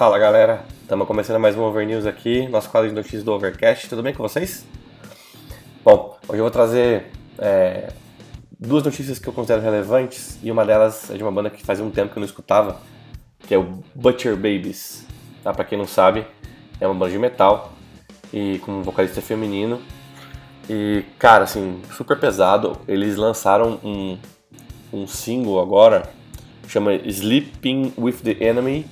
Fala galera, estamos começando mais um Over News aqui, nosso quadro de notícias do Overcast. Tudo bem com vocês? Bom, hoje eu vou trazer é, duas notícias que eu considero relevantes e uma delas é de uma banda que fazia um tempo que eu não escutava, que é o Butcher Babies. Tá? Pra quem não sabe, é uma banda de metal e com um vocalista feminino. E, cara, assim, super pesado. Eles lançaram um, um single agora, chama Sleeping with the Enemy.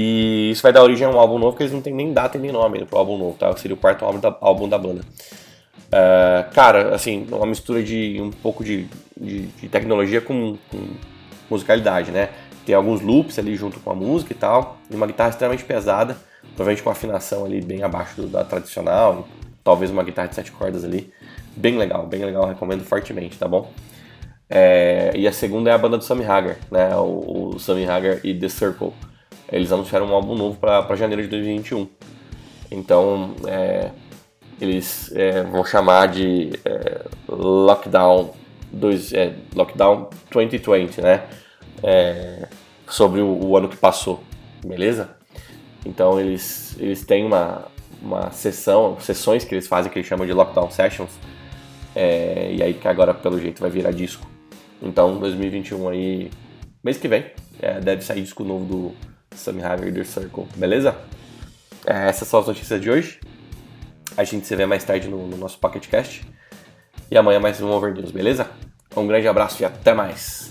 E isso vai dar origem a um álbum novo que eles não tem nem data nem nome pro álbum novo, tá? Seria o quarto álbum da, álbum da banda. Uh, cara, assim, uma mistura de um pouco de, de, de tecnologia com, com, musicalidade, né? Tem alguns loops ali junto com a música e tal, e uma guitarra extremamente pesada, provavelmente com afinação ali bem abaixo da tradicional, talvez uma guitarra de sete cordas ali. Bem legal, bem legal, recomendo fortemente, tá bom? É, e a segunda é a banda do Sammy Hagar, né? O, o Sammy Hagar e The Circle. Eles anunciaram um álbum novo para janeiro de 2021. Então, é, eles é, vão chamar de é, Lockdown, dois, é, Lockdown 2020, né? É, sobre o, o, ano que passou, beleza? Então, eles, eles têm uma, uma sessão, sessões que eles fazem que eles chamam de Lockdown Sessions, é, e aí que agora, pelo jeito, vai virar disco. Então, 2021 aí, mês que vem, deve sair disco novo do Sammy Hagar The Circle, beleza? É, essas são as notícias de hoje. A gente se vê mais tarde no, no nosso PocketCast. E amanhã mais um Over News, beleza? Um grande abraço e até mais!